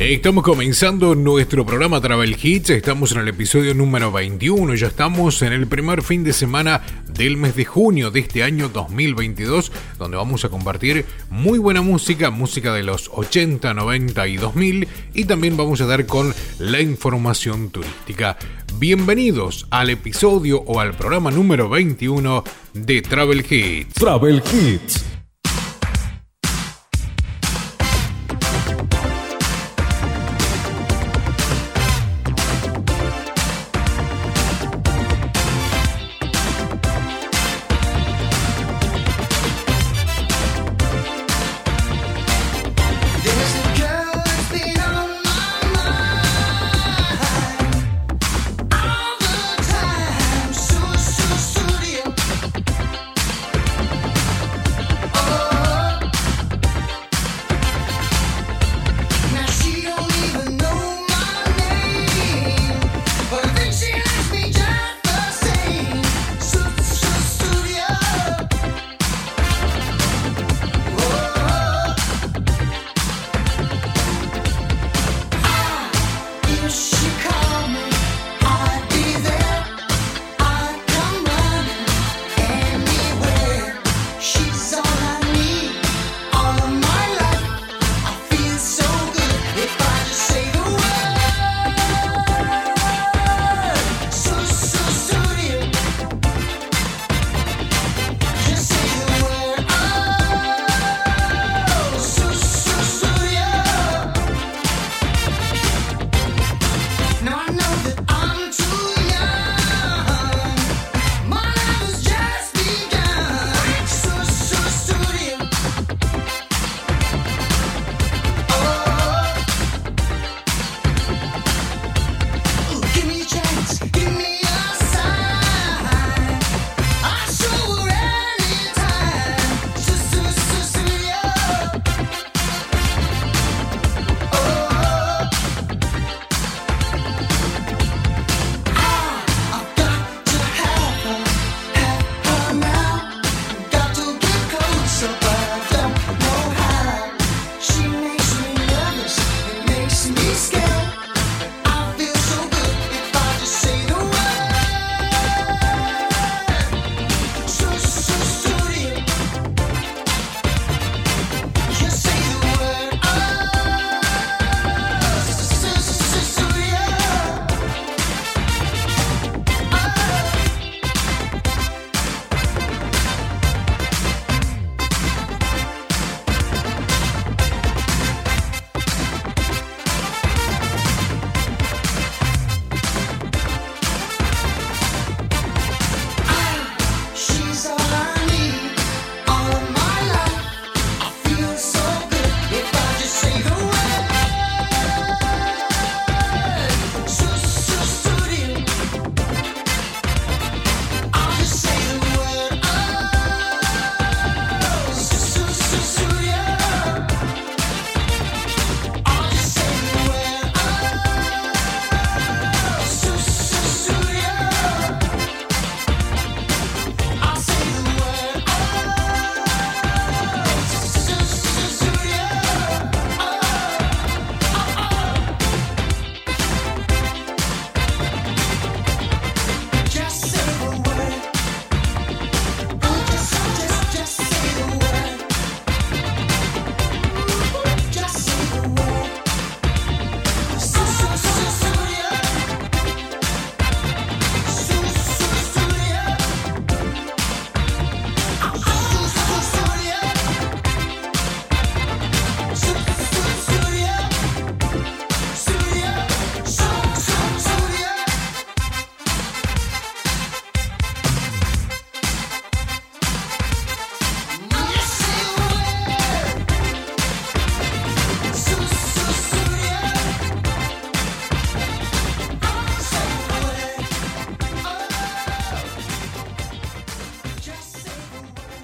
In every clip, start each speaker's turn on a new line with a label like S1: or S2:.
S1: Estamos comenzando nuestro programa Travel Hits, estamos en el episodio número 21, ya estamos en el primer fin de semana del mes de junio de este año 2022, donde vamos a compartir muy buena música, música de los 80, 90 y 2000, y también vamos a dar con la información turística. Bienvenidos al episodio o al programa número 21 de Travel Hits.
S2: Travel Hits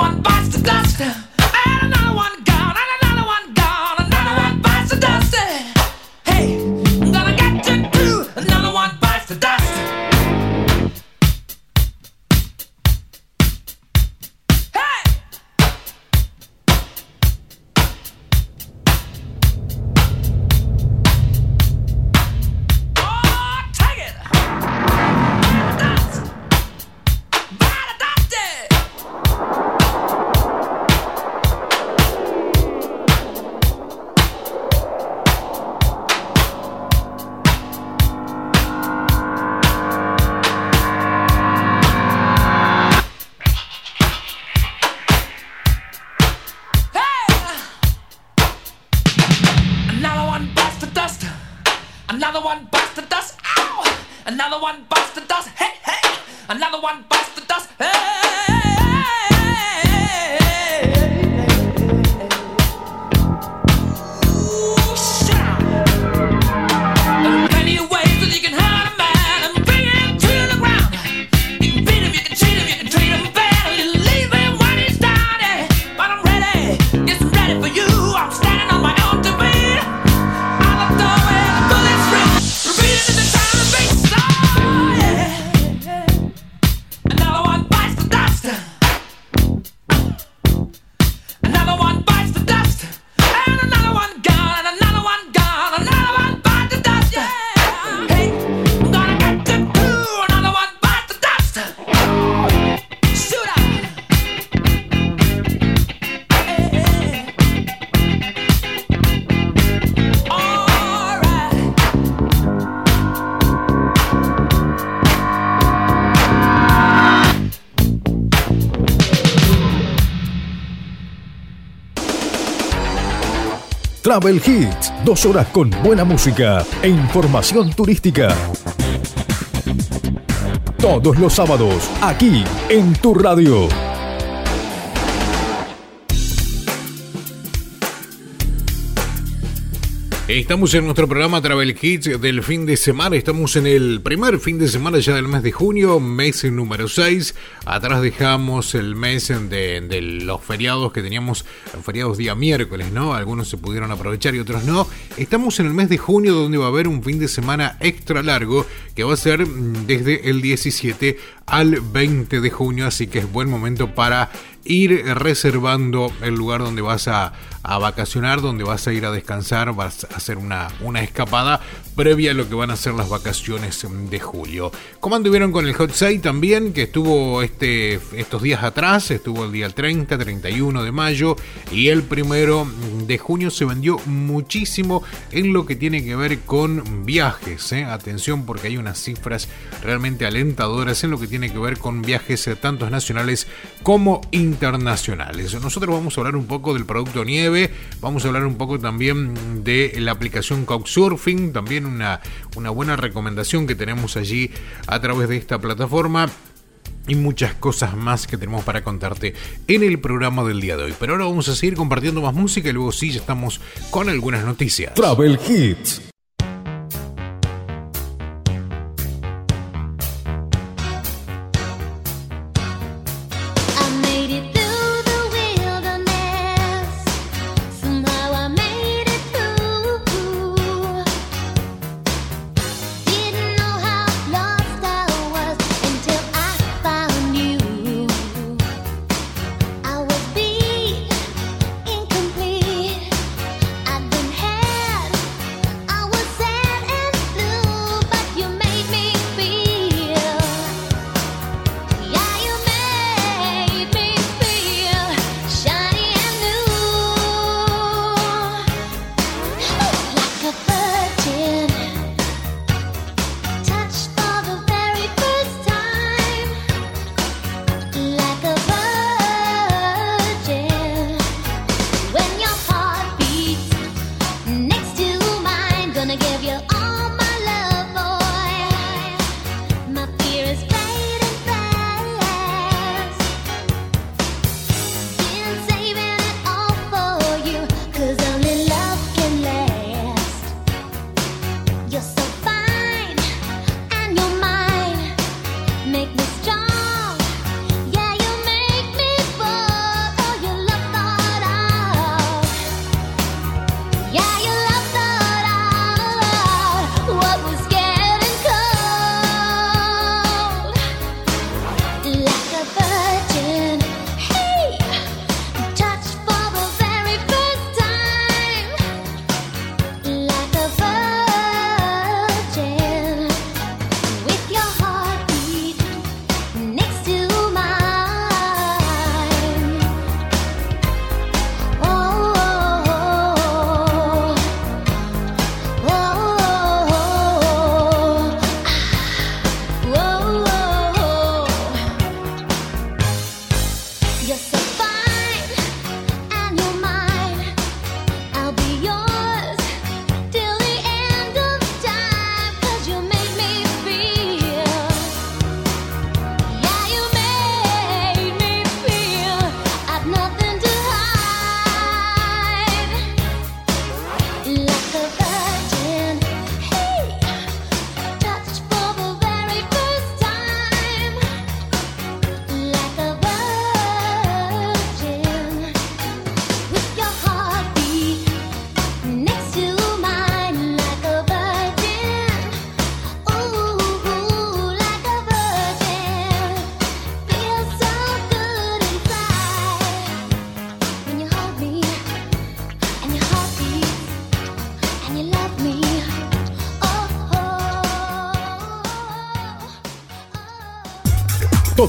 S3: one bites the dust. Travel Hits, dos horas con buena música e información turística. Todos los sábados, aquí en tu radio.
S1: Estamos en nuestro programa Travel Hits del fin de semana. Estamos en el primer fin de semana ya del mes de junio, mes número 6. Atrás dejamos el mes de, los feriados que teníamos, feriados día miércoles, ¿no? Algunos se pudieron aprovechar y otros no. Estamos en el mes de junio donde va a haber un fin de semana extra largo que va a ser mm, desde el 17 al 20 de junio. Así que es buen momento para ir reservando el lugar donde vas a, vacacionar, donde vas a ir a descansar, vas a hacer una, una escapada previa a lo que van a ser las vacaciones de julio. ¿Cómo anduvieron con el Hot Sale también? Que estuvo este, estos días atrás, estuvo el día 30, 31 de mayo y el primero de junio se vendió muchísimo en lo que tiene que ver con viajes. ¿eh? Atención porque hay unas cifras realmente alentadoras en lo que tiene que ver con viajes eh, tanto nacionales como internacionales. Nosotros vamos a hablar un poco del producto nieve, vamos a hablar un poco también de la aplicación Couchsurfing, también una, buena recomendación que tenemos allí a través de esta plataforma y muchas cosas más que tenemos para contarte en el programa del día de hoy. Pero ahora vamos a seguir compartiendo más música y luego sí ya estamos con algunas noticias.
S4: Travel Hits.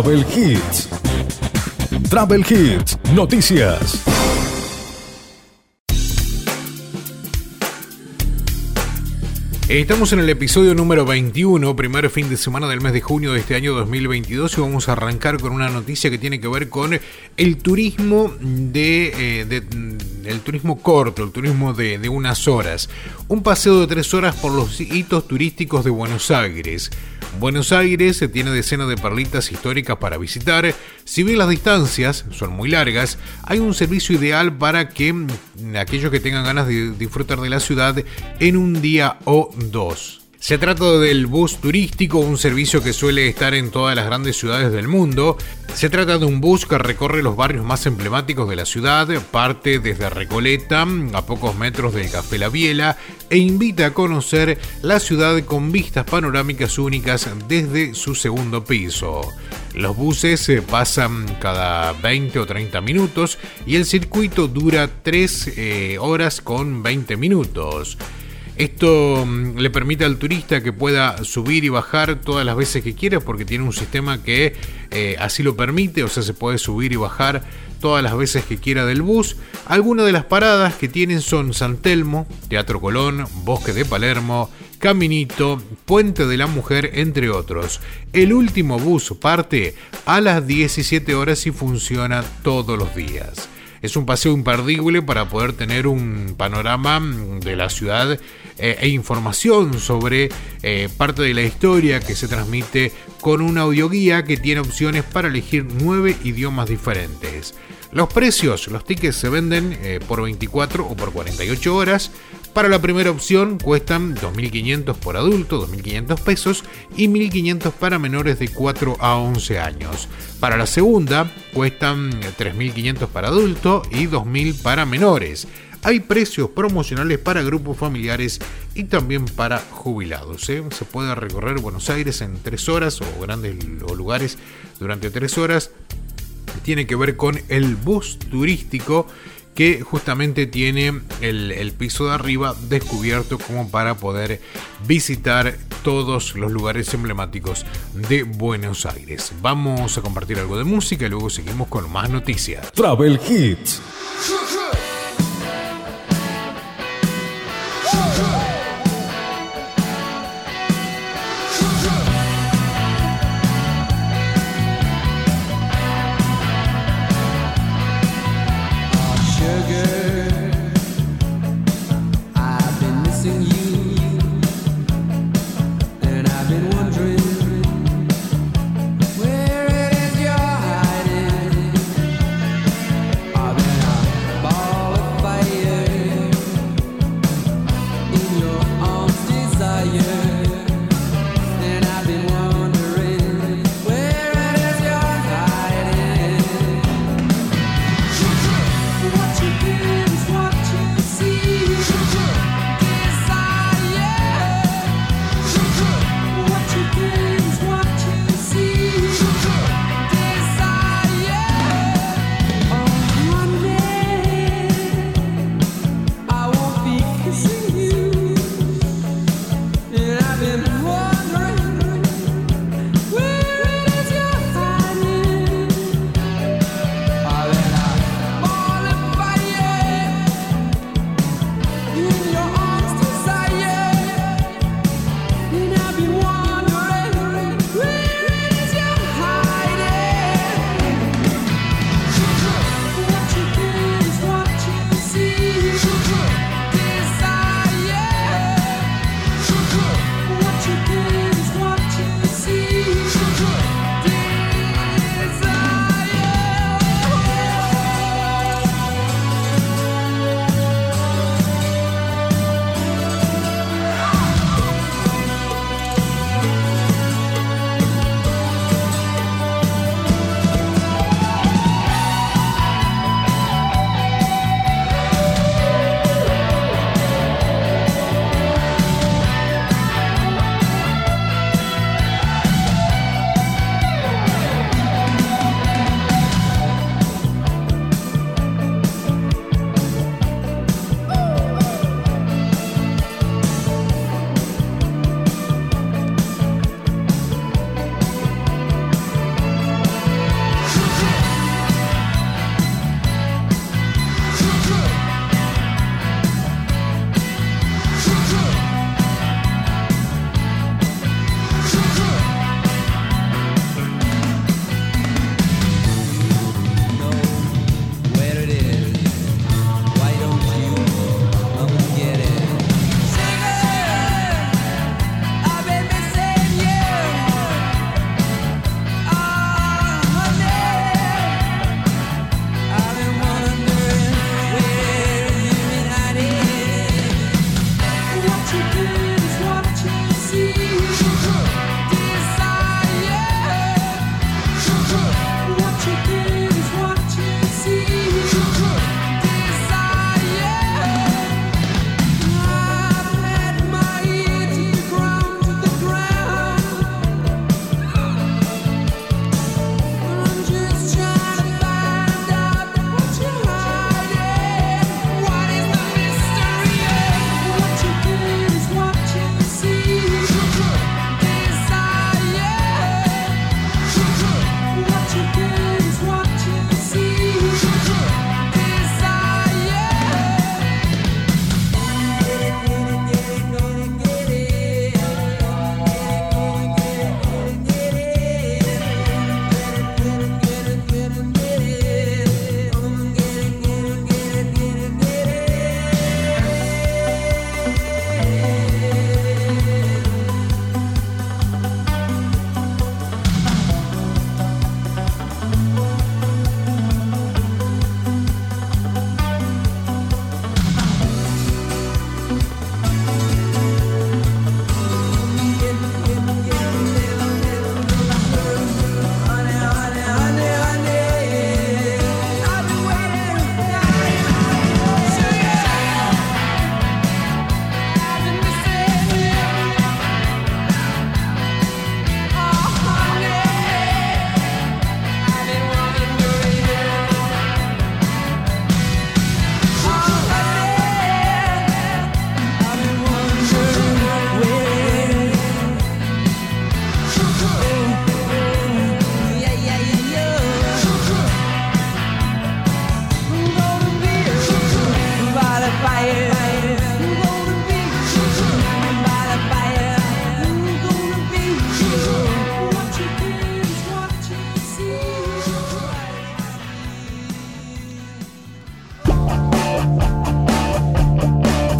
S4: Travel Hits. Travel Hits, noticias.
S1: Estamos en el episodio número 21, primer fin de semana del mes de junio de este año 2022 y vamos a arrancar con una noticia que tiene que ver con el turismo de, eh, el turismo corto, el turismo de, de unas horas. Un paseo de tres horas por los hitos turísticos de Buenos Aires. Buenos Aires tiene decenas de perlitas históricas para visitar. Si bien las distancias son muy largas, hay un servicio ideal para que mm, aquellos que tengan ganas de disfrutar de la ciudad en un día o dos. Se trata del bus turístico, un servicio que suele estar en todas las grandes ciudades del mundo. Se trata de un bus que recorre los barrios más emblemáticos de la ciudad, parte desde Recoleta, a pocos metros del Café La Biela, e invita a conocer la ciudad con vistas panorámicas únicas desde su segundo piso. Los buses se pasan cada 20 o 30 minutos y el circuito dura 3 eh, horas con 20 minutos. Esto mm, le permite al turista que pueda subir y bajar todas las veces que quiera porque tiene un sistema que eh, así lo permite, o sea, se puede subir y bajar todas las veces que quiera del bus. Algunas de las paradas que tienen son San Telmo, Teatro Colón, Bosque de Palermo, Caminito, Puente de la Mujer, entre otros. El último bus parte a las 17 horas y funciona todos los días. Es un paseo imperdible para poder tener un panorama de la ciudad eh, e información sobre eh, parte de la historia que se transmite con una audioguía que tiene opciones para elegir nueve idiomas diferentes. Los precios, los tickets se venden eh, por 24 o por 48 horas. Para la primera opción cuestan 2.500 por adulto, 2.500 pesos y 1.500 para menores de 4 a 11 años. Para la segunda cuestan 3.500 para adulto y 2.000 para menores. Hay precios promocionales para grupos familiares y también para jubilados. ¿eh? Se puede recorrer Buenos Aires en 3 horas o grandes lugares durante 3 horas. Tiene que ver con el bus turístico que justamente tiene el, piso de arriba descubierto como para poder visitar todos los lugares emblemáticos de Buenos Aires. Vamos a compartir algo de música y luego seguimos con más noticias.
S4: Travel Hits.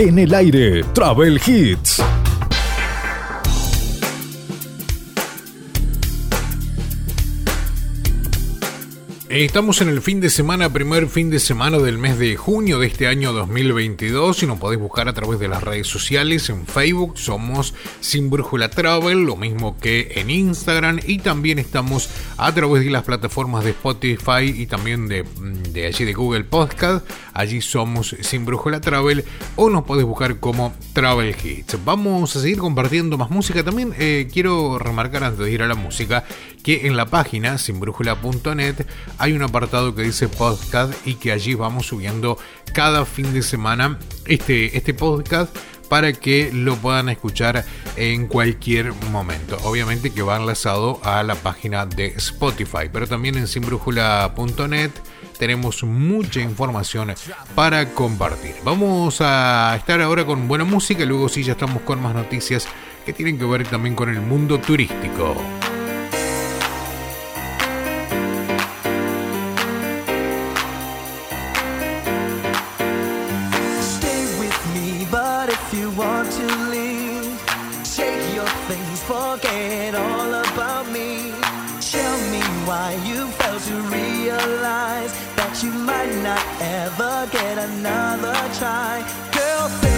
S4: En el aire, Travel Hits.
S1: Estamos en el fin de semana, primer fin de semana del mes de junio de este año 2022 y nos podéis buscar a través de las redes sociales. En Facebook somos Sin Brújula Travel, lo mismo que en Instagram y también estamos a través de las plataformas de Spotify y también de, de allí de Google Podcast. Allí somos Sin Brújula Travel o nos podéis buscar como Travel Hits. Vamos a seguir compartiendo más música. También eh, quiero remarcar antes de ir a la música que en la página sinbrújula.net hay un apartado que dice podcast y que allí vamos subiendo cada fin de semana este, este podcast para que lo puedan escuchar en cualquier momento. Obviamente que va enlazado a la página de Spotify, pero también en sinbrújula.net tenemos mucha información para compartir. Vamos a estar ahora con buena música, luego sí ya estamos con más noticias que tienen que ver también con el mundo turístico.
S5: you might not ever get another try. Girl,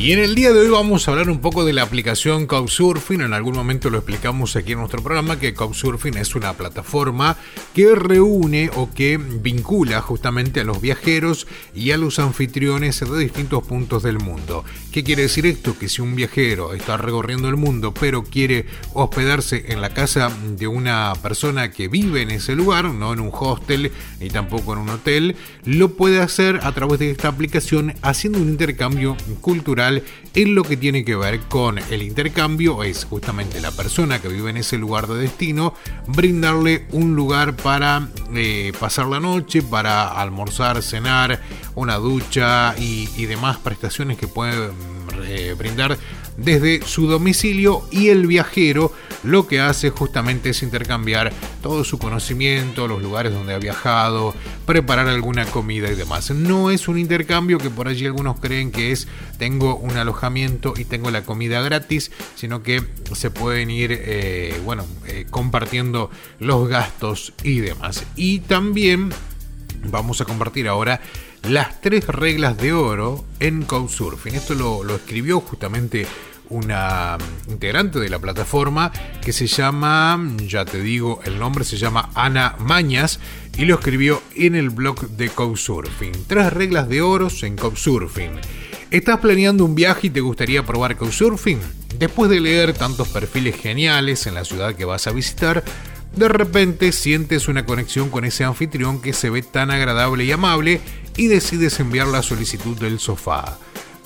S1: Y en el día de hoy vamos a hablar un poco de la aplicación Couchsurfing. En algún momento lo explicamos aquí en nuestro programa que Couchsurfing es una plataforma que reúne o que vincula justamente a los viajeros y a los anfitriones de distintos puntos del mundo. ¿Qué quiere decir esto? Que si un viajero está recorriendo el mundo pero quiere hospedarse en la casa de una persona que vive en ese lugar, no en un hostel ni tampoco en un hotel, lo puede hacer a través de esta aplicación haciendo un intercambio cultural en lo que tiene que ver con el intercambio es justamente la persona que vive en ese lugar de destino brindarle un lugar para eh, pasar la noche para almorzar cenar una ducha y, demás prestaciones que puede eh, brindar desde su domicilio y el viajero lo que hace justamente es intercambiar todo su conocimiento, los lugares donde ha viajado, preparar alguna comida y demás. No es un intercambio que por allí algunos creen que es tengo un alojamiento y tengo la comida gratis, sino que se pueden ir, eh, bueno, eh, compartiendo los gastos y demás. Y también vamos a compartir ahora las tres reglas de oro en Couchsurfing. Esto lo, escribió justamente una integrante de la plataforma que se llama, ya te digo, el nombre se llama Ana Mañas y lo escribió en el blog de Couchsurfing. Tres reglas de oro en Couchsurfing. ¿Estás planeando un viaje y te gustaría probar Couchsurfing? Después de leer tantos perfiles geniales en la ciudad que vas a visitar, de repente sientes una conexión con ese anfitrión que se ve tan agradable y amable y decides enviar la solicitud del sofá.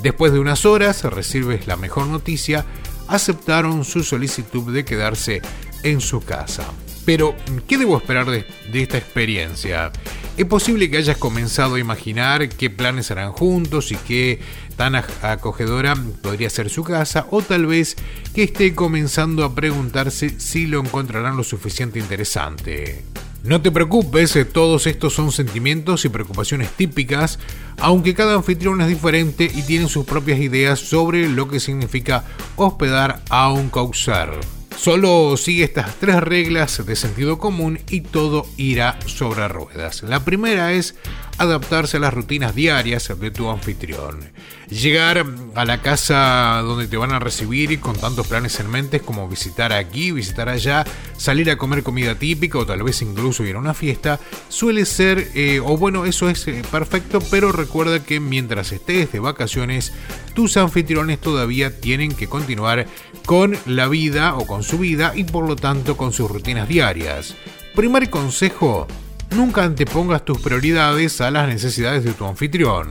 S1: Después de unas horas recibes la mejor noticia, aceptaron su solicitud de quedarse en su casa. Pero, ¿qué debo esperar de, de, esta experiencia? Es posible que hayas comenzado a imaginar qué planes harán juntos y qué tan acogedora podría ser su casa, o tal vez que esté comenzando a preguntarse si lo encontrarán lo suficiente interesante. No te preocupes, eh, todos estos son sentimientos y preocupaciones típicas, aunque cada anfitrión es diferente y tiene sus propias ideas sobre lo que significa hospedar a un causar. Solo sigue estas tres reglas de sentido común y todo irá sobre ruedas. La primera es adaptarse a las rutinas diarias de tu anfitrión. Llegar a la casa donde te van a recibir con tantos planes en mente como visitar aquí, visitar allá, salir a comer comida típica o tal vez incluso ir a una fiesta, suele ser, eh, o bueno, eso es eh, perfecto, pero recuerda que mientras estés de vacaciones, tus anfitriones todavía tienen que continuar con la vida o con su vida y por lo tanto con sus rutinas diarias. Primer consejo, nunca antepongas tus prioridades a las necesidades de tu anfitrión.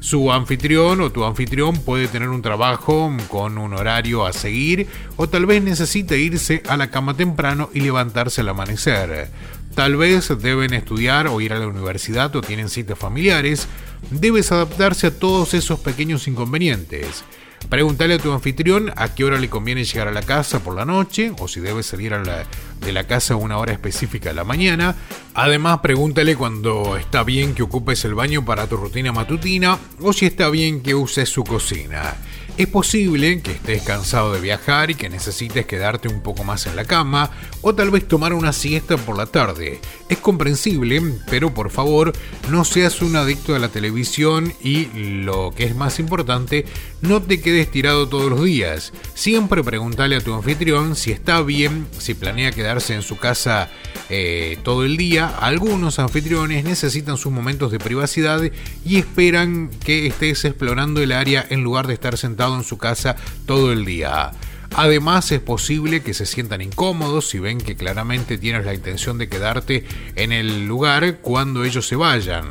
S1: Su anfitrión o tu anfitrión puede tener un trabajo con un horario a seguir o tal vez necesite irse a la cama temprano y levantarse al amanecer. Tal vez deben estudiar o ir a la universidad o tienen citas familiares. Debes adaptarse a todos esos pequeños inconvenientes. Pregúntale a tu anfitrión a qué hora le conviene llegar a la casa por la noche o si debe salir de la casa a una hora específica de la mañana. Además, pregúntale cuando está bien que ocupes el baño para tu rutina matutina o si está bien que uses su cocina. Es posible que estés cansado de viajar y que necesites quedarte un poco más en la cama o tal vez tomar una siesta por la tarde. Es comprensible, pero por favor no seas un adicto a la televisión y lo que es más importante, no te quedes tirado todos los días. Siempre pregúntale a tu anfitrión si está bien, si planea quedarse en su casa eh, todo el día. Algunos anfitriones necesitan sus momentos de privacidad y esperan que estés explorando el área en lugar de estar sentado en su casa todo el día. Además es posible que se sientan incómodos si ven que claramente tienes la intención de quedarte en el lugar cuando ellos se vayan.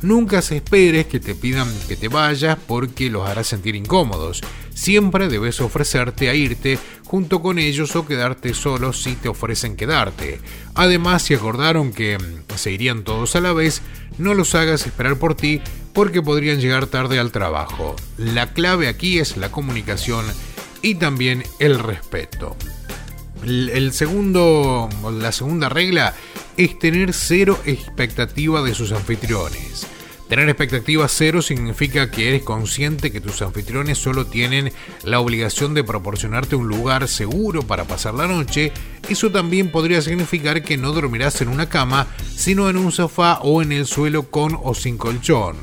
S1: Nunca se esperes que te pidan que te vayas porque los hará sentir incómodos. Siempre debes ofrecerte a irte junto con ellos o quedarte solo si te ofrecen quedarte. Además, si acordaron que se irían todos a la vez, no los hagas esperar por ti porque podrían llegar tarde al trabajo. La clave aquí es la comunicación y también el respeto. El segundo, la segunda regla es tener cero expectativa de sus anfitriones. Tener expectativas cero significa que eres consciente que tus anfitriones solo tienen la obligación de proporcionarte un lugar seguro para pasar la noche. Eso también podría significar que no dormirás en una cama, sino en un sofá o en el suelo con o sin colchón.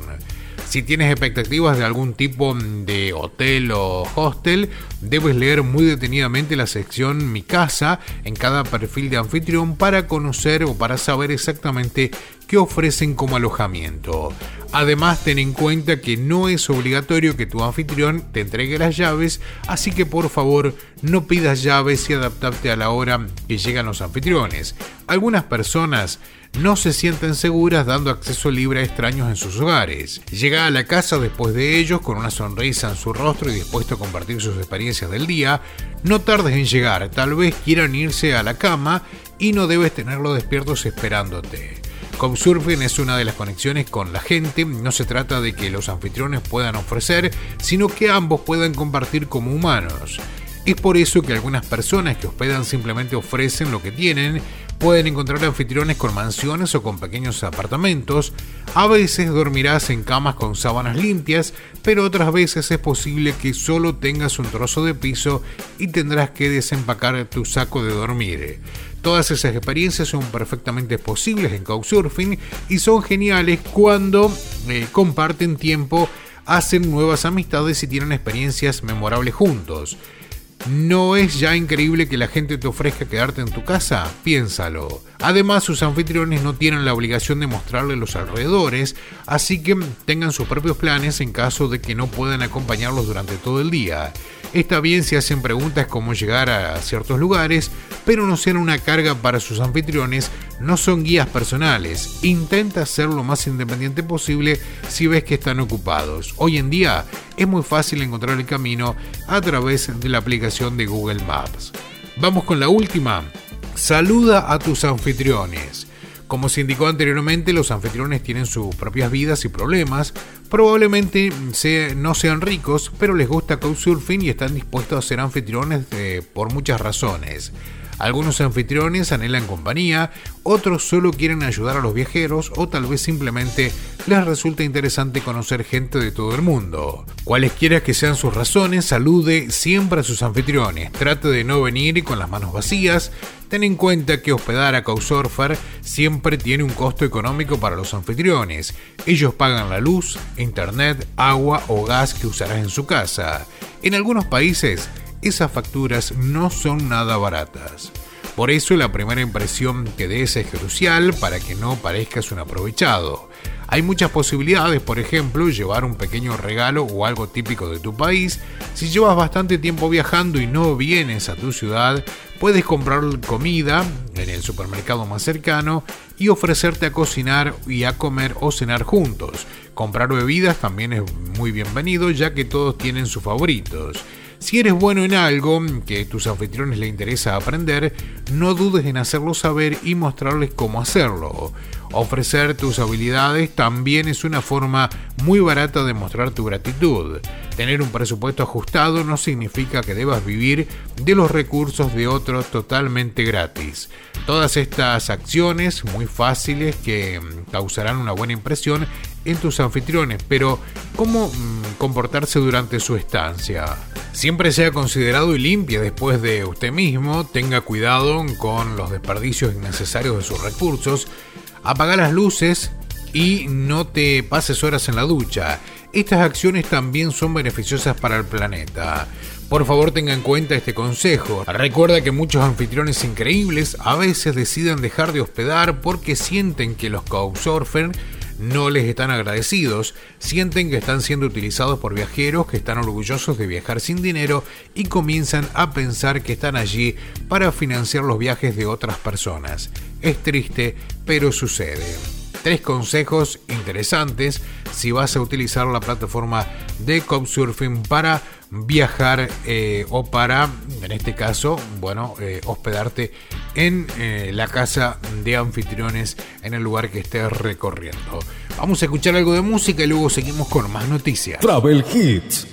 S1: Si tienes expectativas de algún tipo de hotel o hostel, debes leer muy detenidamente la sección Mi casa en cada perfil de anfitrión para conocer o para saber exactamente qué ofrecen como alojamiento. Además, ten en cuenta que no es obligatorio que tu anfitrión te entregue las llaves, así que por favor no pidas llaves y adaptarte a la hora que llegan los anfitriones. Algunas personas no se sienten seguras dando acceso libre a extraños en sus hogares. Llega a la casa después de ellos con una sonrisa en su rostro y dispuesto a compartir sus experiencias del día. No tardes en llegar, tal vez quieran irse a la cama y no debes tenerlo despiertos esperándote. Couchsurfing es una de las conexiones con la gente, no se trata de que los anfitriones puedan ofrecer, sino que ambos puedan compartir como humanos. Es por eso que algunas personas que hospedan simplemente ofrecen lo que tienen, pueden encontrar anfitriones con mansiones o con pequeños apartamentos, a veces dormirás en camas con sábanas limpias, pero otras veces es posible que solo tengas un trozo de piso y tendrás que desempacar tu saco de dormir. Todas esas experiencias son perfectamente posibles en Couchsurfing y son geniales cuando eh, comparten tiempo, hacen nuevas amistades y tienen experiencias memorables juntos. ¿No es ya increíble que la gente te ofrezca quedarte en tu casa? Piénsalo. Además, sus anfitriones no tienen la obligación de mostrarle los alrededores, así que tengan sus propios planes en caso de que no puedan acompañarlos durante todo el día. Está bien si hacen preguntas cómo llegar a ciertos lugares, pero no sean una carga para sus anfitriones, no son guías personales. Intenta ser lo más independiente posible si ves que están ocupados. Hoy en día es muy fácil encontrar el camino a través de la aplicación de Google Maps. Vamos con la última. Saluda a tus anfitriones. Como se indicó anteriormente, los anfitriones tienen sus propias vidas y problemas. Probablemente no sean ricos, pero les gusta Couchsurfing y están dispuestos a ser anfitriones eh, por muchas razones. Algunos anfitriones anhelan compañía, otros solo quieren ayudar a los viajeros o tal vez simplemente les resulta interesante conocer gente de todo el mundo. Cualesquiera que sean sus razones, salude siempre a sus anfitriones, trate de no venir con las manos vacías, ten en cuenta que hospedar a Couchsurfer siempre tiene un costo económico para los anfitriones. Ellos pagan la luz, internet, agua o gas que usarás en su casa. En algunos países, esas facturas no son nada baratas. Por eso la primera impresión que des es crucial para que no parezcas un aprovechado. Hay muchas posibilidades, por ejemplo, llevar un pequeño regalo o algo típico de tu país. Si llevas bastante tiempo viajando y no vienes a tu ciudad, puedes comprar comida en el supermercado más cercano y ofrecerte a cocinar y a comer o cenar juntos. Comprar bebidas también es muy bienvenido ya que todos tienen sus favoritos. Si eres bueno en algo que a tus anfitriones les interesa aprender, no dudes en hacerlo saber y mostrarles cómo hacerlo. Ofrecer tus habilidades también es una forma muy barata de mostrar tu gratitud. Tener un presupuesto ajustado no significa que debas vivir de los recursos de otros totalmente gratis. Todas estas acciones muy fáciles que causarán una buena impresión en tus anfitriones, pero ¿cómo mm, comportarse durante su estancia? Siempre sea considerado y limpia después de usted mismo, tenga cuidado con los desperdicios innecesarios de sus recursos, apaga las luces y no te pases horas en la ducha. Estas acciones también son beneficiosas para el planeta. Por favor tenga en cuenta este consejo. Recuerda que muchos anfitriones increíbles a veces deciden dejar de hospedar porque sienten que los couchsurfers no les están agradecidos, sienten que están siendo utilizados por viajeros que están orgullosos de viajar sin dinero y comienzan a pensar que están allí para financiar los viajes de otras personas. Es triste, pero sucede. Tres consejos interesantes si vas a utilizar la plataforma de Couchsurfing para viajar eh, o para, en este caso, bueno, eh, hospedarte en eh, la casa de anfitriones en el lugar que estés recorriendo. Vamos a escuchar algo de música y luego seguimos con más noticias.
S4: Travel Hits.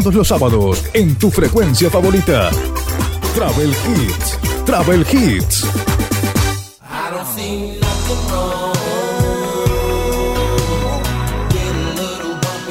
S4: Todos los sábados en tu frecuencia favorita. Travel Hits. Travel Hits.
S6: I don't see nothing wrong. Get a little bump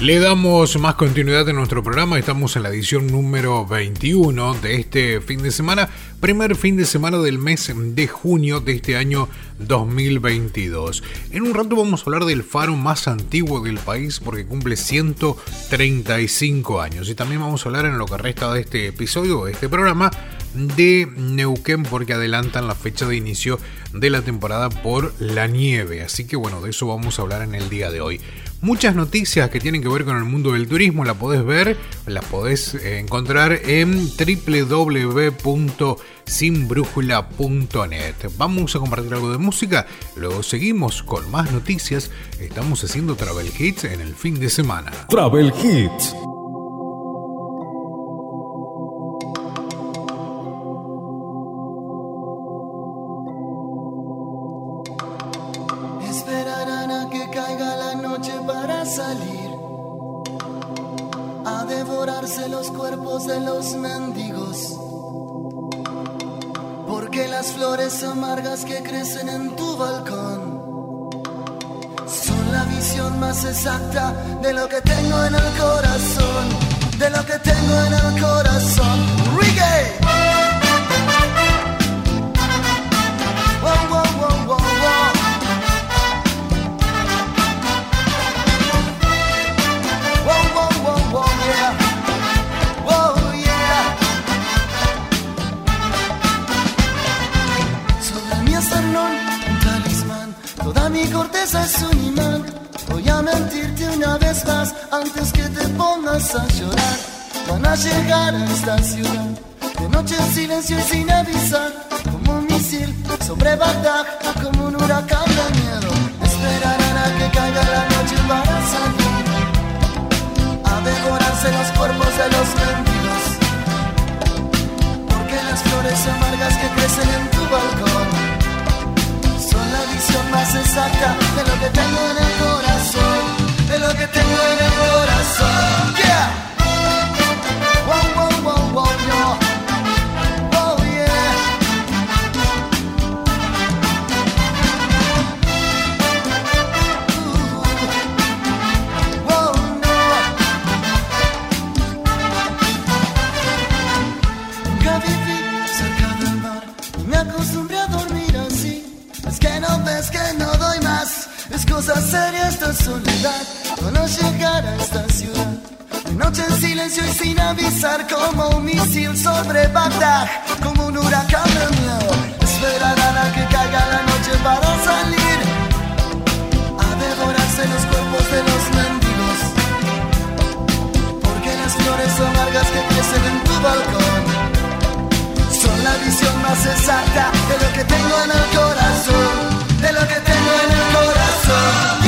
S1: Le damos más continuidad a nuestro programa. Estamos en la edición número 21 de este fin de semana, primer fin de semana del mes de junio de este año 2022. En un rato vamos a hablar del faro más antiguo del país porque cumple 135 años. Y también vamos a hablar en lo que resta de este episodio, de este programa, de Neuquén porque adelantan la fecha de inicio de la temporada por la nieve. Así que bueno, de eso vamos a hablar en el día de hoy. Muchas noticias que tienen que ver con el mundo del turismo las podés ver, las podés eh, encontrar en www.sinbrújula.net. Vamos a compartir algo de música, luego seguimos con más noticias. Estamos haciendo Travel Hits en el fin de semana.
S4: Travel Hits.
S7: Que crecen en tu balcón son la visión más exacta de lo que tengo en el corazón, de lo que tengo en el corazón. Reggae. Corteza es un imán. Voy a mentirte una vez más antes que te pongas a llorar. Van a llegar a esta ciudad. De noche en silencio y sin avisar. Como un misil sobre Bagdad. Como un huracán de miedo. Esperarán a que caiga la noche para salir a devorarse los cuerpos de los mendigos. Porque las flores amargas que crecen en tu balcón la visión más exacta de lo que tengo en el corazón, de lo que tengo en el corazón. Yeah. Seria esta soledad. A llegar a esta ciudad. De noche en silencio y sin avisar como un misil sobre Bagdad. Como un huracán de miedo. Esperarán a que caiga la noche para salir. A devorarse los cuerpos de los mendigos. Porque las flores amargas que crecen en tu balcón son la visión más exacta de lo que tengo en el corazón, de lo que tengo corazón.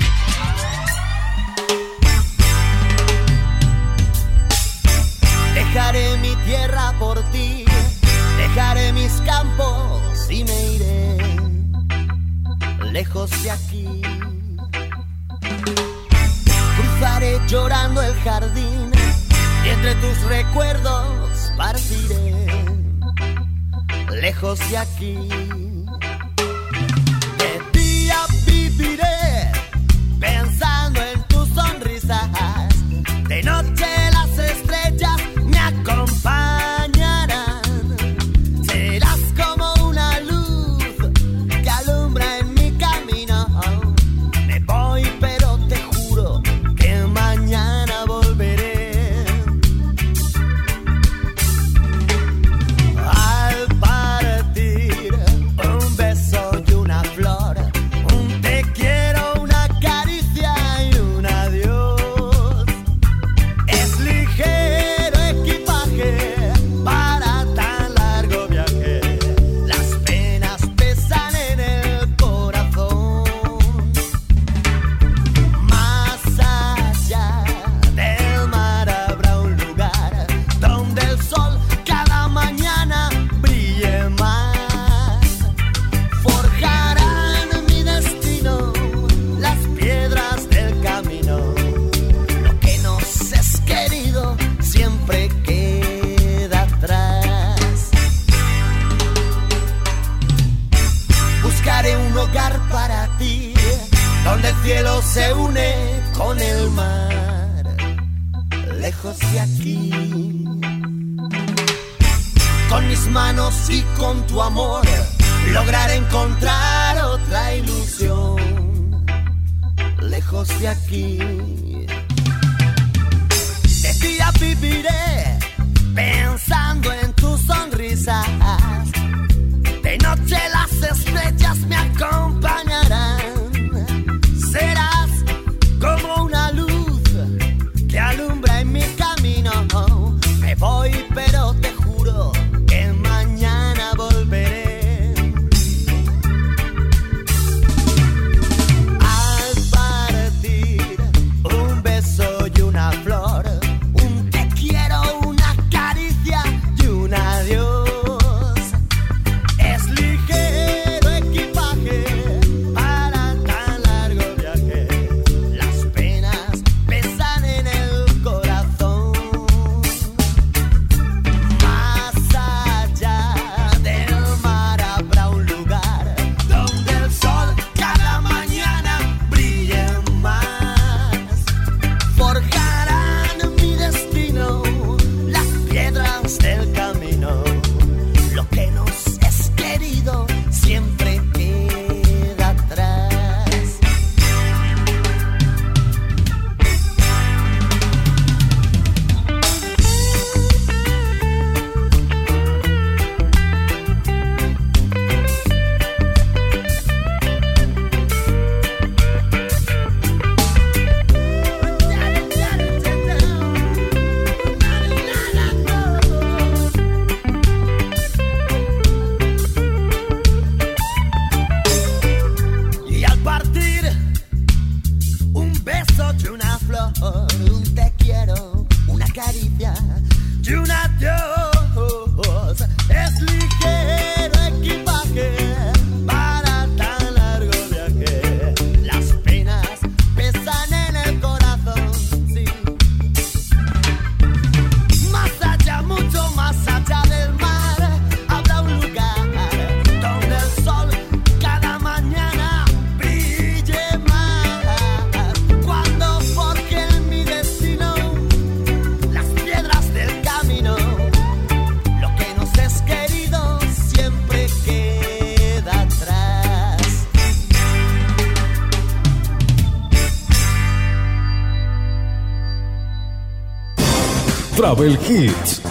S4: Travel Hits.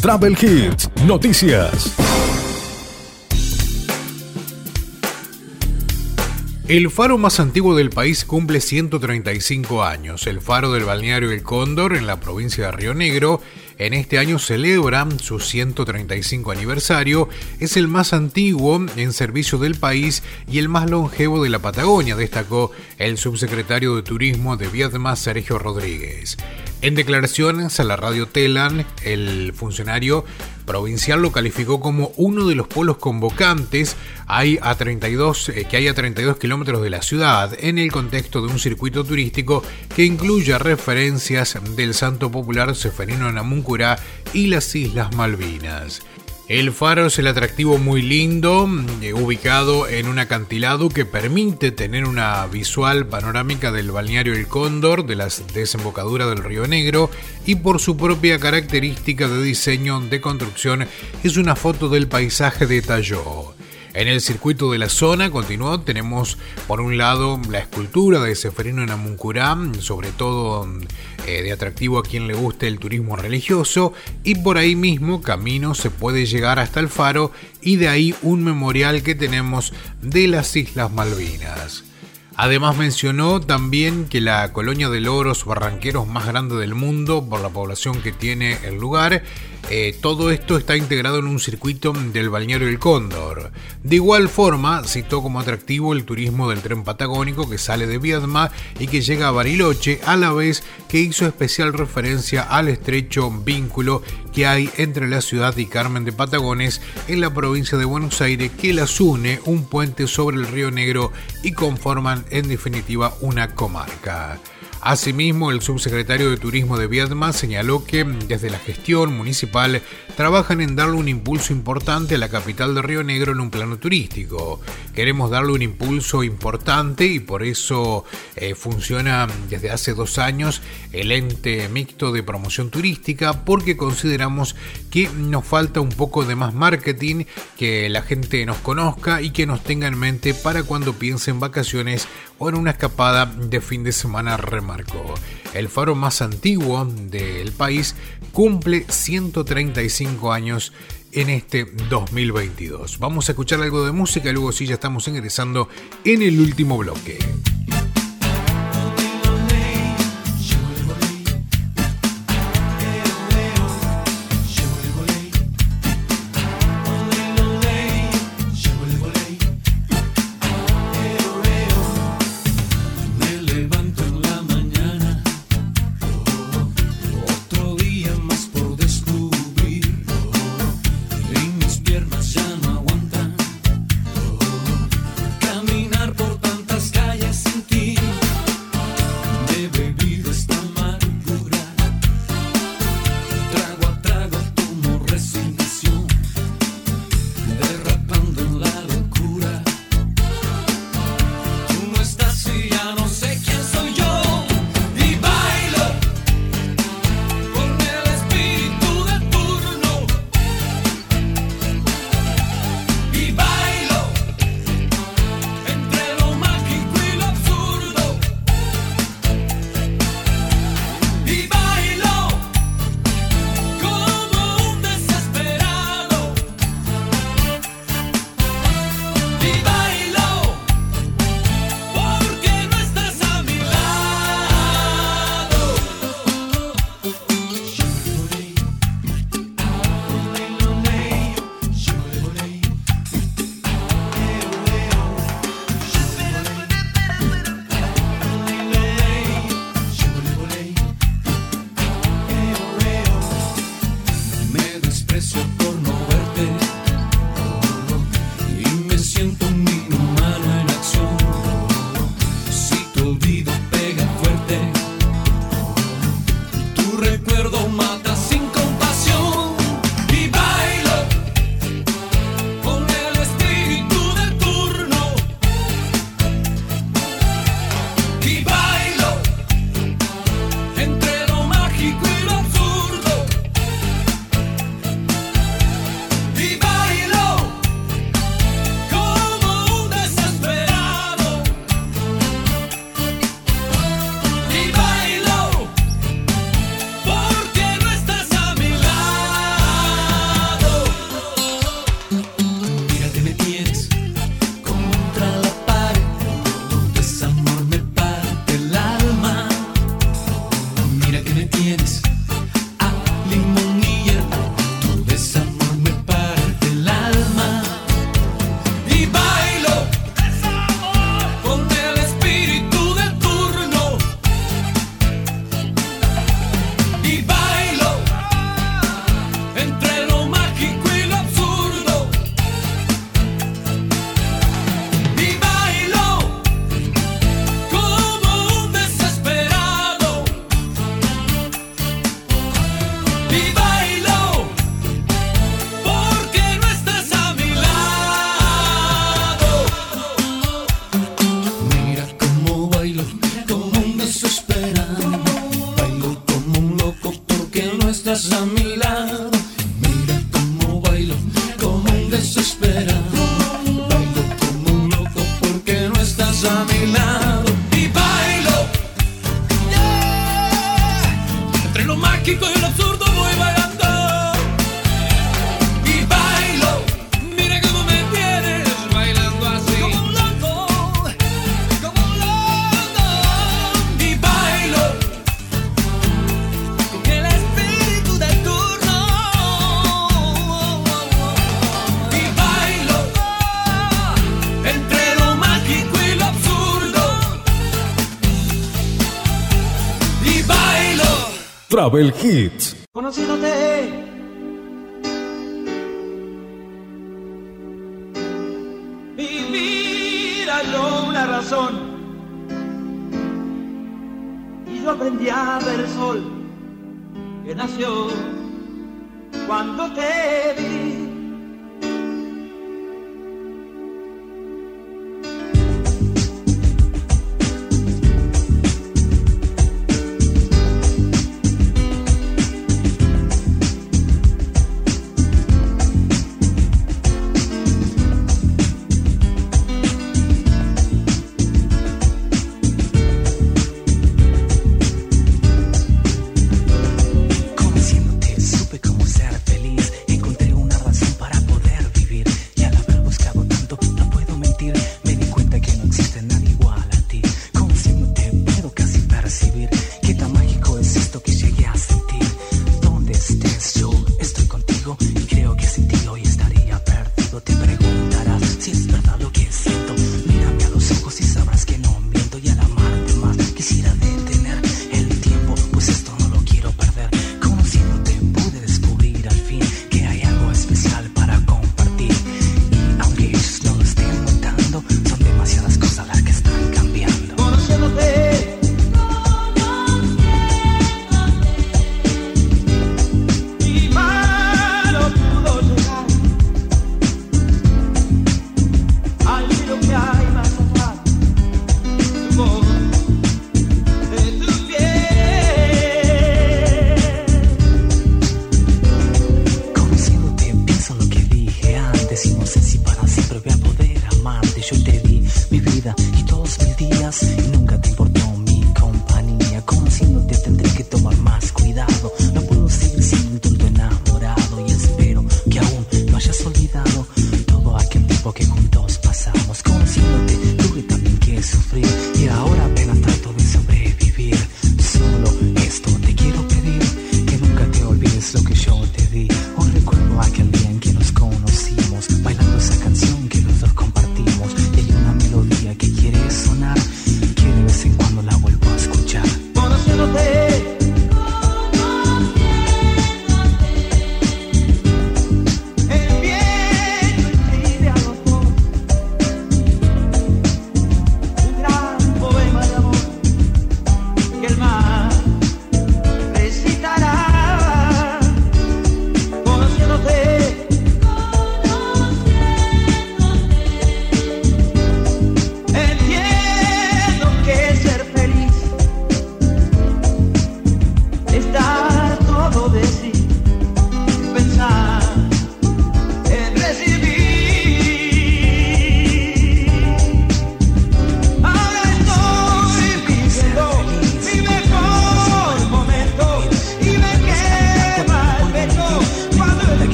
S4: Travel Hits, noticias.
S1: El faro más antiguo del país cumple 135 años. El faro del balneario El Cóndor en la provincia de Río Negro en este año celebra su 135 aniversario. Es el más antiguo en servicio del país y el más longevo de la Patagonia, destacó el subsecretario de Turismo de Viedma, Sergio Rodríguez. En declaraciones a la radio Telan, el funcionario provincial lo calificó como uno de los polos convocantes a 32, eh, que hay a 32 kilómetros de la ciudad en el contexto de un circuito turístico que incluye referencias del santo popular Seferino Namuncurá y las Islas Malvinas. El faro es el atractivo muy lindo, eh, ubicado en un acantilado que permite tener una visual panorámica del balneario El Cóndor, de la desembocadura del Río Negro, y por su propia característica de diseño de construcción es una foto del paisaje de Talló. En el circuito de la zona, continuó, tenemos por un lado la escultura de Seferino Namuncurá, sobre todo eh, de atractivo a quien le guste el turismo religioso, y por ahí mismo camino se puede llegar hasta el faro y de ahí un memorial que tenemos de las Islas Malvinas. Además mencionó también que la colonia de loros barranqueros más grande del mundo por la población que tiene el lugar, eh, todo esto está integrado en un circuito del balneario El Cóndor. De igual forma, citó como atractivo el turismo del tren patagónico que sale de Viedma y que llega a Bariloche, a la vez que hizo especial referencia al estrecho vínculo que hay entre la ciudad y Carmen de Patagones en la provincia de Buenos Aires que las une un puente sobre el río Negro y conforman en definitiva una comarca.
S8: Asimismo, el subsecretario de Turismo de Viedma señaló que desde la gestión municipal trabajan en darle un impulso importante a la capital de Río Negro en un plano turístico. Queremos darle un impulso importante y por eso eh, funciona desde hace dos años el ente mixto de promoción turística porque consideramos que nos falta un poco de más marketing, que la gente nos conozca y que nos tenga en mente para cuando piense en vacaciones o en una escapada de fin de semana remota. Marco. El faro más antiguo del país cumple 135 años en este 2022. Vamos a escuchar algo de música y luego sí ya estamos ingresando en el último bloque.
S9: Бабель Хит.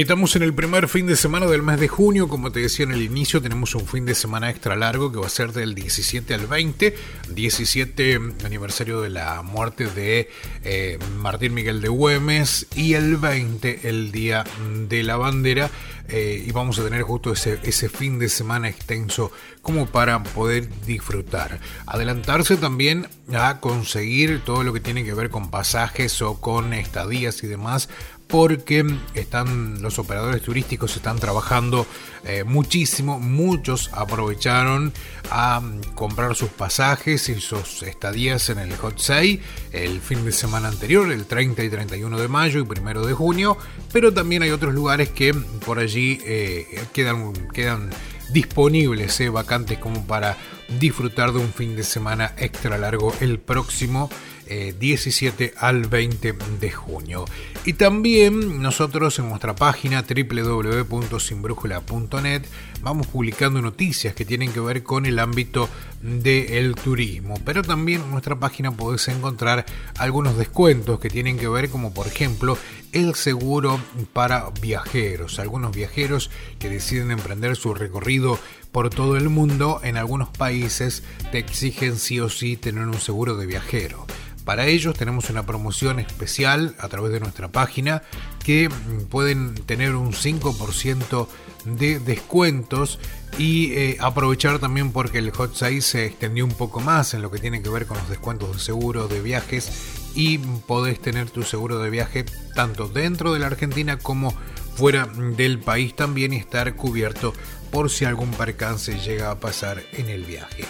S1: Estamos en el primer fin de semana del mes de junio, como te decía en el inicio, tenemos un fin de semana extra largo que va a ser del 17 al 20, 17 aniversario de la muerte de eh, Martín Miguel de Güemes. Y el 20 el Día de la Bandera. Eh, y vamos a tener justo ese, ese fin de semana extenso como para poder disfrutar. Adelantarse también a conseguir todo lo que tiene que ver con pasajes o con estadías y demás porque están los operadores turísticos están trabajando eh, muchísimo, muchos aprovecharon a mm, comprar sus pasajes y sus estadías en el Hot Sale el fin de semana anterior, el 30 y 31 de mayo y 1 de junio, pero también hay otros lugares que por allí eh, quedan, quedan disponibles, eh, vacantes como para disfrutar de un fin de semana extra largo el próximo eh, 17 al 20 de junio. Y también nosotros en nuestra página www.sinbrújula.net vamos publicando noticias que tienen que ver con el ámbito del turismo. Pero también en nuestra página podés encontrar algunos descuentos que tienen que ver como por ejemplo el seguro para viajeros. Algunos viajeros que deciden emprender su recorrido por todo el mundo, en algunos países te exigen sí o sí tener un seguro de viajero. Para ellos tenemos una promoción especial a través de nuestra página que mm, pueden tener un 5% de descuentos y eh, aprovechar también porque el Hot Sale se extendió un poco más en lo que tiene que ver con los descuentos de seguro de viajes y podés tener tu seguro de viaje tanto dentro de la Argentina como fuera del país también y estar cubierto por si algún percance llega a pasar en el viaje.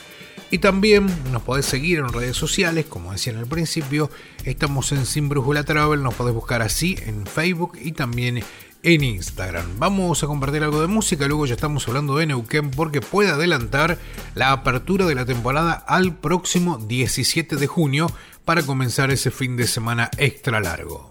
S1: Y también nos podés seguir en redes sociales, como decía en el principio, estamos en Sin Brújula Travel, nos podés buscar así en Facebook y también en Instagram. Vamos a compartir algo de música, luego ya estamos hablando de Neuquén porque puede adelantar la apertura de la temporada al próximo 17 de junio para comenzar ese fin de semana extra largo.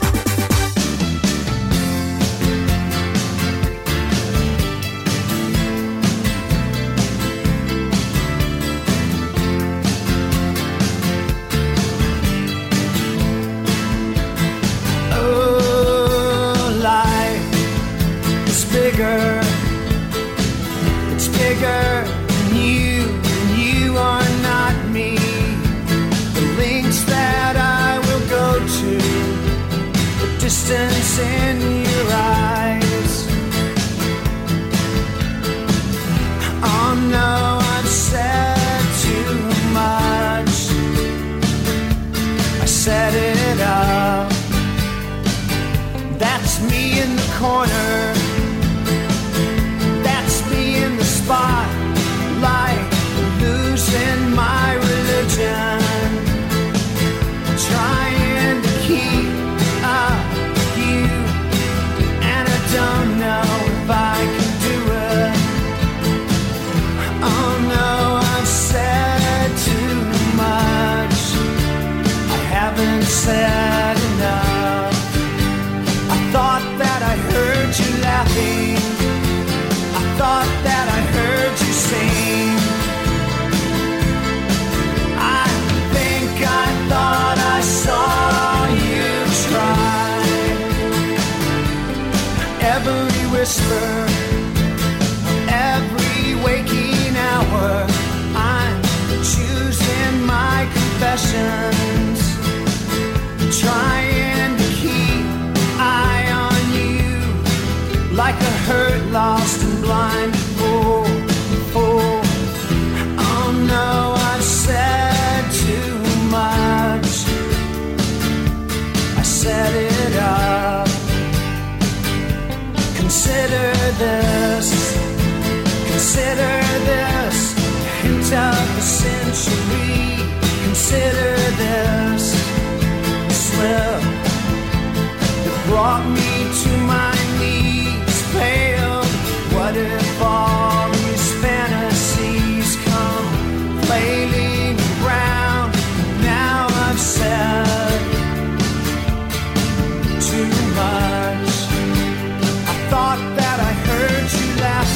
S6: whisper. this, consider this, hint of the century. Consider this slip that brought me.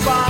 S6: spot.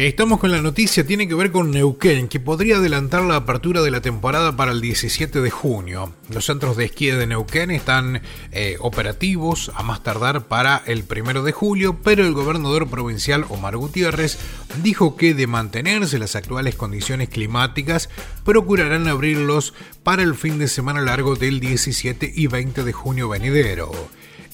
S1: Estamos con la noticia, tiene que ver con Neuquén, que podría adelantar la apertura de la temporada para el 17 de junio. Los centros de esquí de Neuquén están eh, operativos a más tardar para el 1 de julio, pero el gobernador provincial Omar Gutiérrez dijo que de mantenerse las actuales condiciones climáticas, procurarán abrirlos para el fin de semana largo del 17 y 20 de junio venidero.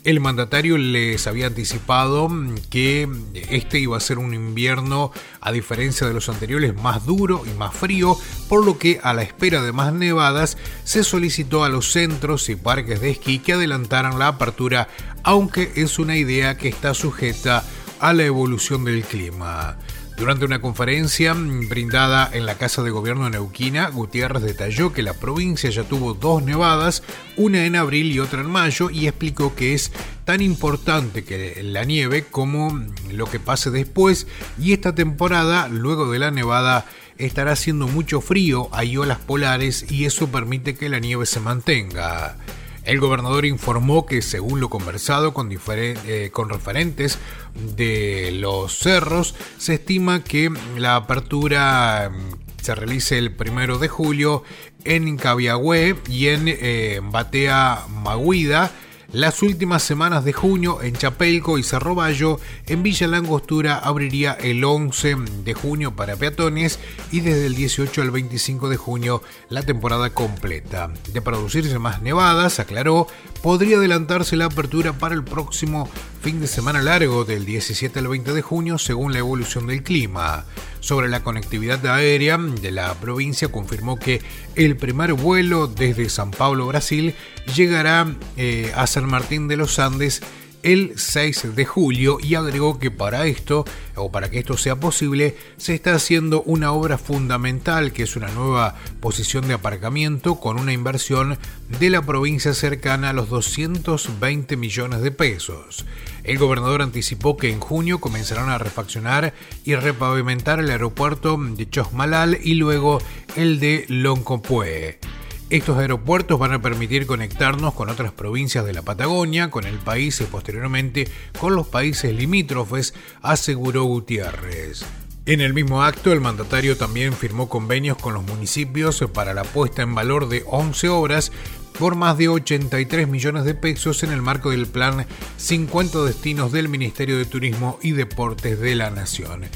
S1: El mandatario les había anticipado que este iba a ser un invierno, a diferencia de los anteriores, más duro y más frío, por lo que a la espera de más nevadas se solicitó a los centros y parques de esquí que adelantaran la apertura, aunque es una idea que está sujeta a la evolución del clima. Durante una conferencia brindada en la Casa de Gobierno neuquina, Gutiérrez detalló que la provincia ya tuvo dos nevadas, una en abril y otra en mayo, y explicó que es tan importante que la nieve como lo que pase después, y esta temporada, luego de la nevada, estará haciendo mucho frío, hay olas polares y eso permite que la nieve se mantenga. El gobernador informó que según lo conversado con, eh, con, referentes de los cerros, se estima que la apertura mm, se realice el primero de julio en Cabiagüe y en eh, Batea Maguida las últimas semanas de junio en Chapelco y Cerro Bayo, en Villa Langostura abriría el 11 de junio para peatones y desde el 18 al 25 de junio la temporada completa. De producirse más nevadas, aclaró, podría adelantarse la apertura para el próximo fin de semana largo del 17 al 20 de junio según la evolución del clima. Sobre la conectividad aérea de la provincia confirmó que el primer vuelo desde San Pablo, Brasil, llegará eh, a San Martín de los Andes el 6 de julio y agregó que para esto, o para que esto sea posible, se está haciendo una obra fundamental que es una nueva posición de aparcamiento con una inversión de la provincia cercana a los 220 millones de pesos. El gobernador anticipó que en junio comenzarán a refaccionar y repavimentar el aeropuerto de Chosmalal y luego el de Loncopué. Estos aeropuertos van a permitir conectarnos con otras provincias de la Patagonia, con el país y posteriormente con los países limítrofes, aseguró Gutiérrez. En el mismo acto, el mandatario también firmó convenios con los municipios para la puesta en valor de 11 obras por más de 83 millones de pesos en el marco del plan 50 destinos del Ministerio de Turismo y Deportes de la Nación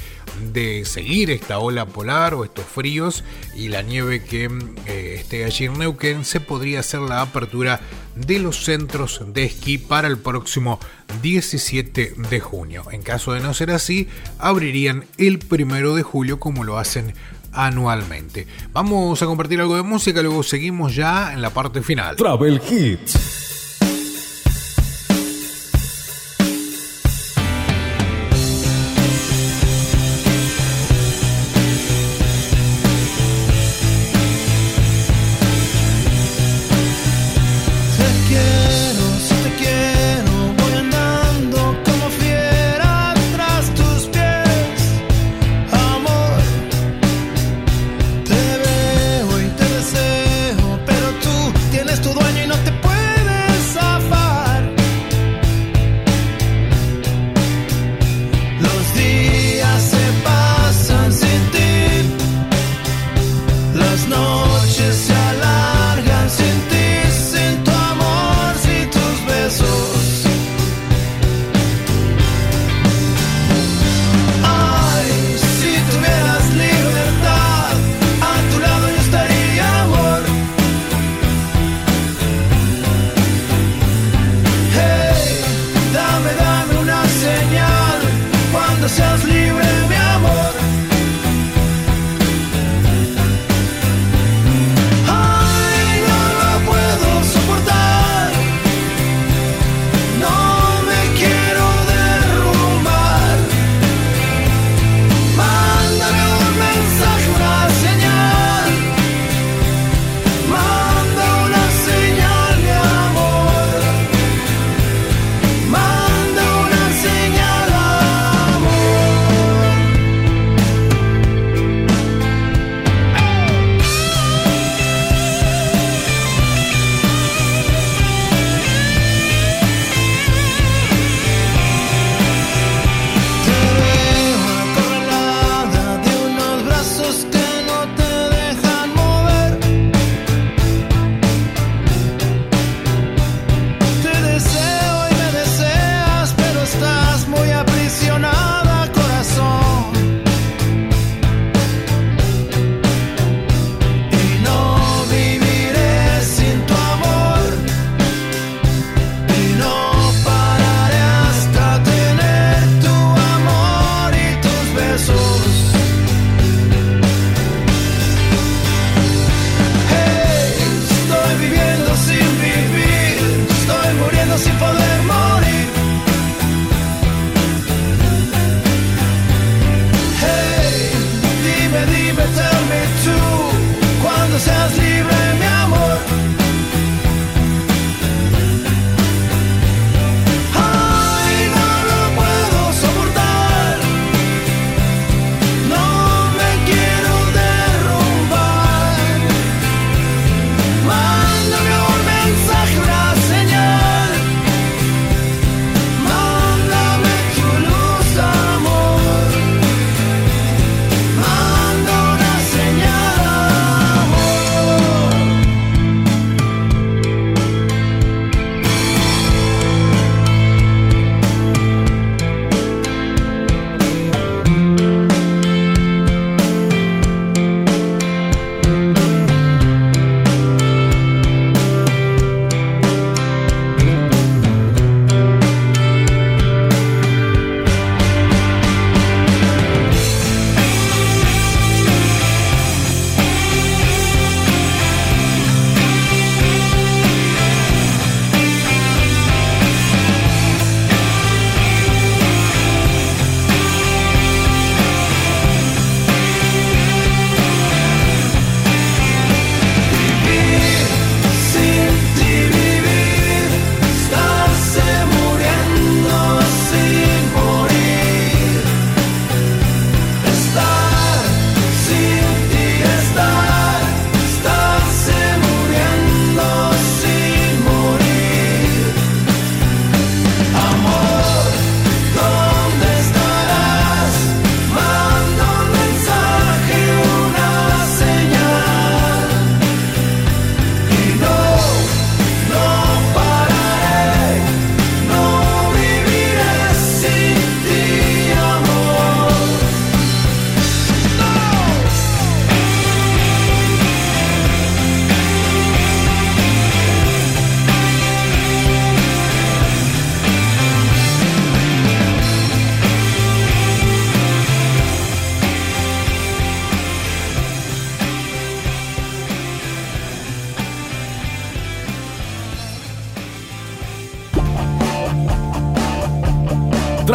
S1: de seguir esta ola polar o estos fríos y la nieve que eh, esté allí en Neuquén, se podría hacer la apertura de los centros de esquí para el próximo 17 de junio. En caso de no ser así, abrirían el primero de julio como lo hacen anualmente. Vamos a compartir algo de música, luego seguimos ya en la parte final.
S4: Travel Hits.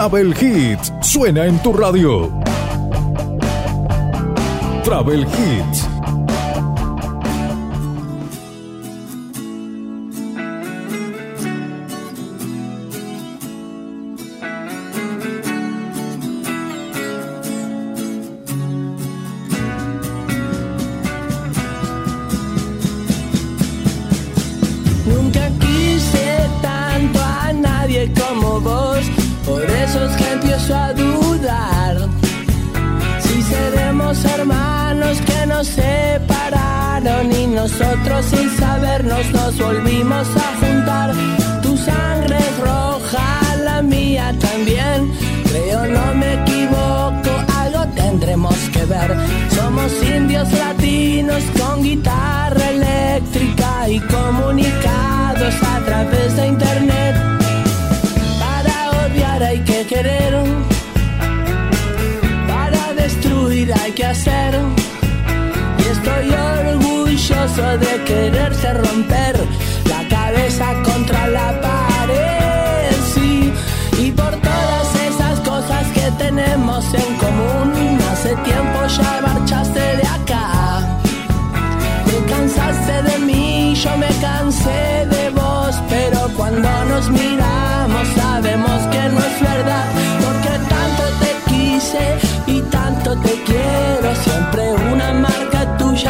S4: Travel Hits suena en tu radio. Travel Hits.
S10: Internet. Para odiar hay que querer, para destruir hay que hacer. Y estoy orgulloso de quererte romper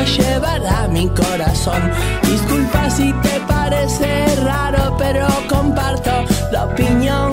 S10: llevará mi corazón. Disculpa si te parece raro, pero comparto la opinión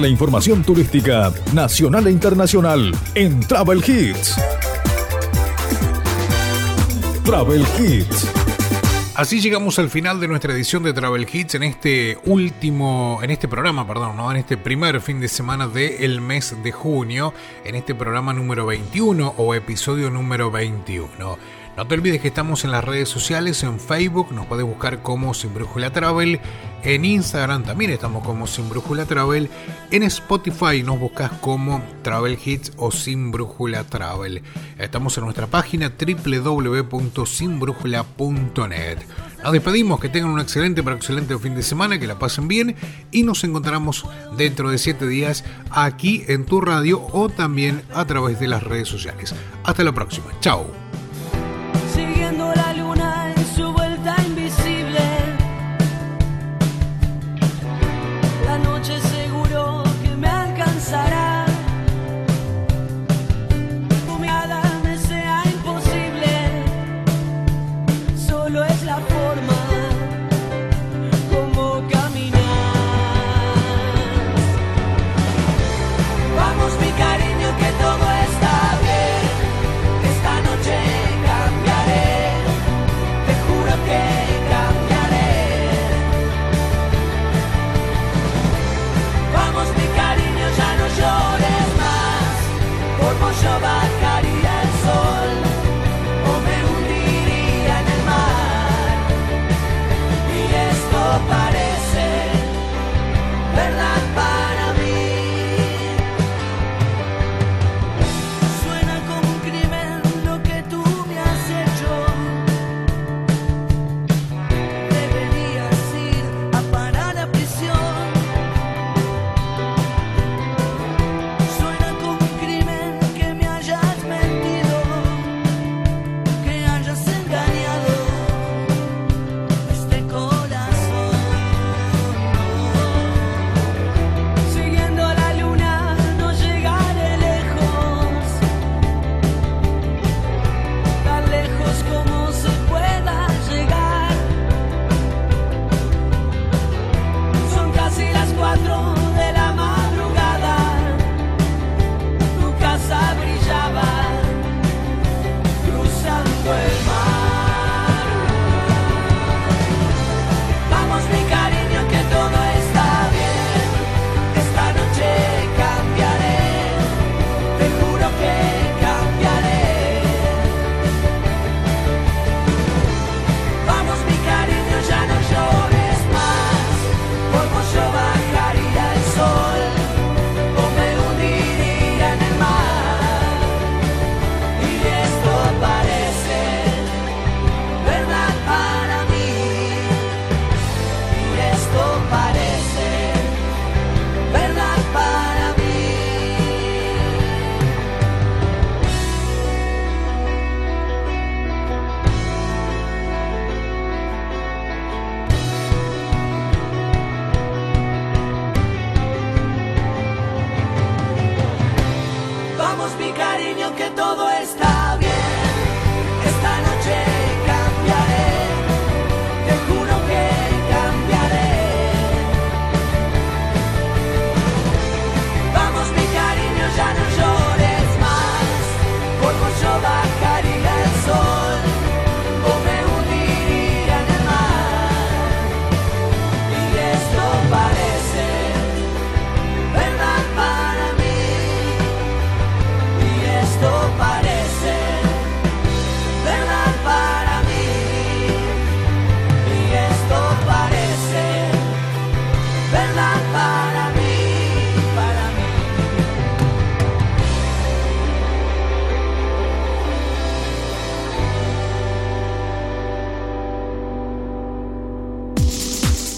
S10: La
S4: información turística nacional e internacional en Travel Hits. Travel Hits.
S1: Así llegamos al final de nuestra edición de Travel Hits en este último, en este programa, perdón, ¿no? en este primer fin de semana del de mes de junio, en este programa número 21 o episodio número 21.
S11: No te olvides que estamos en las redes sociales, en Facebook, nos puedes buscar como Sin Brújula Travel, en Instagram también estamos como Sin Brújula Travel en Spotify nos buscas como Travel Hits o Sin Brújula Travel. Estamos en nuestra página www.sinbrújula.net. Nos despedimos, que tengan un excelente pero excelente fin de semana, que la pasen bien y nos encontramos dentro de 7 días aquí en tu radio o también a través de las redes sociales. Hasta la próxima, chao.